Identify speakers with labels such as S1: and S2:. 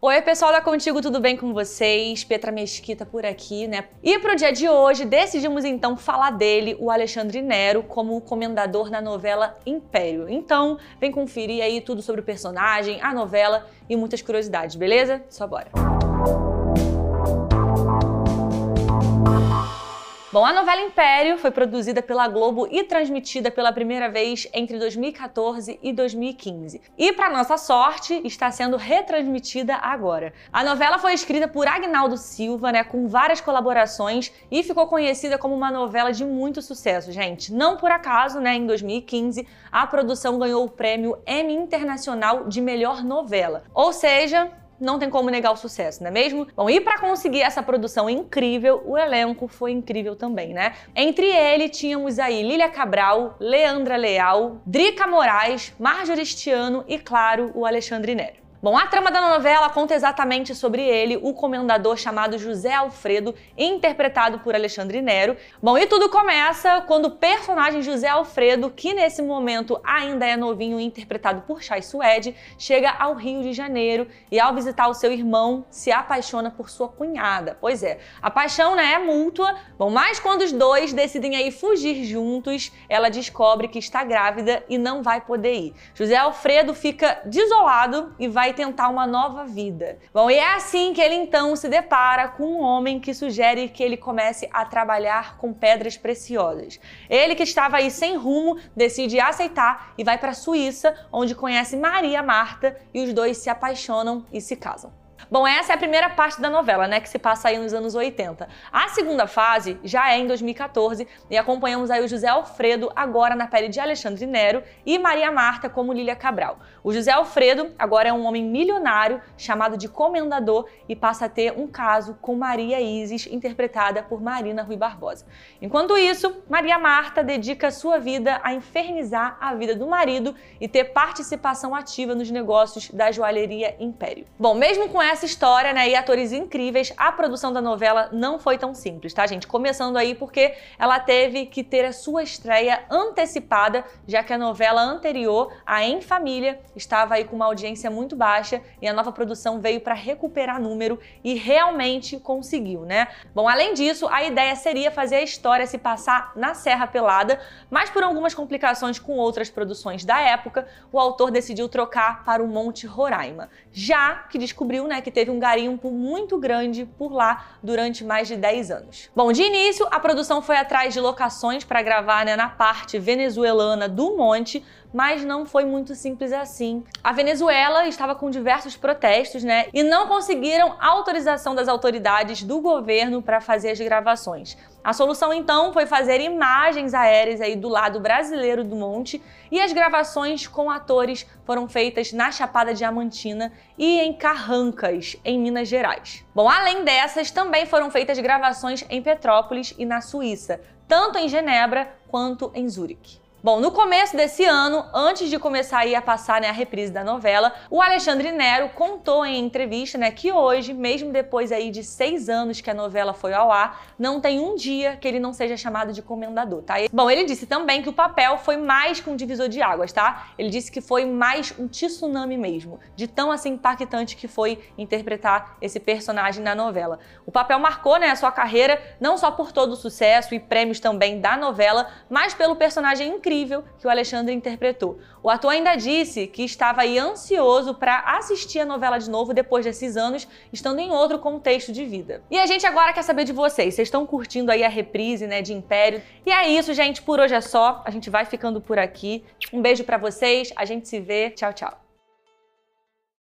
S1: Oi, pessoal da Contigo, tudo bem com vocês? Petra Mesquita por aqui, né? E pro dia de hoje, decidimos então falar dele, o Alexandre Nero, como o comendador na novela Império. Então, vem conferir aí tudo sobre o personagem, a novela e muitas curiosidades, beleza? Só bora! Bom, a novela Império foi produzida pela Globo e transmitida pela primeira vez entre 2014 e 2015. E, para nossa sorte, está sendo retransmitida agora. A novela foi escrita por Agnaldo Silva, né, com várias colaborações e ficou conhecida como uma novela de muito sucesso, gente. Não por acaso, né, em 2015, a produção ganhou o prêmio Emmy Internacional de Melhor Novela. Ou seja, não tem como negar o sucesso, não é mesmo? Bom, e para conseguir essa produção incrível, o elenco foi incrível também, né? Entre ele tínhamos aí Lília Cabral, Leandra Leal, Drica Moraes, Marjorie Stiano e, claro, o Alexandre Nero. Bom, a trama da novela conta exatamente sobre ele, o comendador chamado José Alfredo, interpretado por Alexandre Nero. Bom, e tudo começa quando o personagem José Alfredo, que nesse momento ainda é novinho, interpretado por Chay Suede, chega ao Rio de Janeiro e ao visitar o seu irmão, se apaixona por sua cunhada. Pois é, a paixão né, é mútua, bom, mas quando os dois decidem aí fugir juntos, ela descobre que está grávida e não vai poder ir. José Alfredo fica desolado e vai vai tentar uma nova vida. Bom, e é assim que ele então se depara com um homem que sugere que ele comece a trabalhar com pedras preciosas. Ele que estava aí sem rumo, decide aceitar e vai para a Suíça, onde conhece Maria Marta e os dois se apaixonam e se casam. Bom, essa é a primeira parte da novela, né, que se passa aí nos anos 80. A segunda fase já é em 2014 e acompanhamos aí o José Alfredo agora na pele de Alexandre Nero e Maria Marta como Lília Cabral. O José Alfredo agora é um homem milionário chamado de comendador e passa a ter um caso com Maria Isis, interpretada por Marina Rui Barbosa. Enquanto isso, Maria Marta dedica sua vida a infernizar a vida do marido e ter participação ativa nos negócios da joalheria Império. Bom, mesmo com essa história, né, e atores incríveis, a produção da novela não foi tão simples, tá, gente? Começando aí porque ela teve que ter a sua estreia antecipada, já que a novela anterior, a Em Família, estava aí com uma audiência muito baixa e a nova produção veio para recuperar número e realmente conseguiu, né? Bom, além disso, a ideia seria fazer a história se passar na Serra Pelada, mas por algumas complicações com outras produções da época, o autor decidiu trocar para o Monte Roraima, já que descobriu, né, que teve um garimpo muito grande por lá durante mais de 10 anos. Bom, de início, a produção foi atrás de locações para gravar né, na parte venezuelana do monte, mas não foi muito simples assim. A Venezuela estava com diversos protestos, né, e não conseguiram autorização das autoridades do governo para fazer as gravações. A solução então foi fazer imagens aéreas aí do lado brasileiro do monte e as gravações com atores foram feitas na Chapada Diamantina e em Carrancas, em Minas Gerais. Bom, além dessas, também foram feitas gravações em Petrópolis e na Suíça, tanto em Genebra quanto em Zurique. Bom, no começo desse ano, antes de começar a passar né, a reprise da novela, o Alexandre Nero contou em entrevista né, que hoje, mesmo depois aí de seis anos que a novela foi ao ar, não tem um dia que ele não seja chamado de comendador, tá? Bom, ele disse também que o papel foi mais que um divisor de águas, tá? Ele disse que foi mais um tsunami mesmo, de tão assim impactante que foi interpretar esse personagem na novela. O papel marcou né, a sua carreira, não só por todo o sucesso e prêmios também da novela, mas pelo personagem incrível incrível que o Alexandre interpretou. O ator ainda disse que estava aí ansioso para assistir a novela de novo depois desses anos, estando em outro contexto de vida. E a gente agora quer saber de vocês. Vocês estão curtindo aí a reprise, né, de Império? E é isso, gente. Por hoje é só. A gente vai ficando por aqui. Um beijo para vocês. A gente se vê. Tchau, tchau.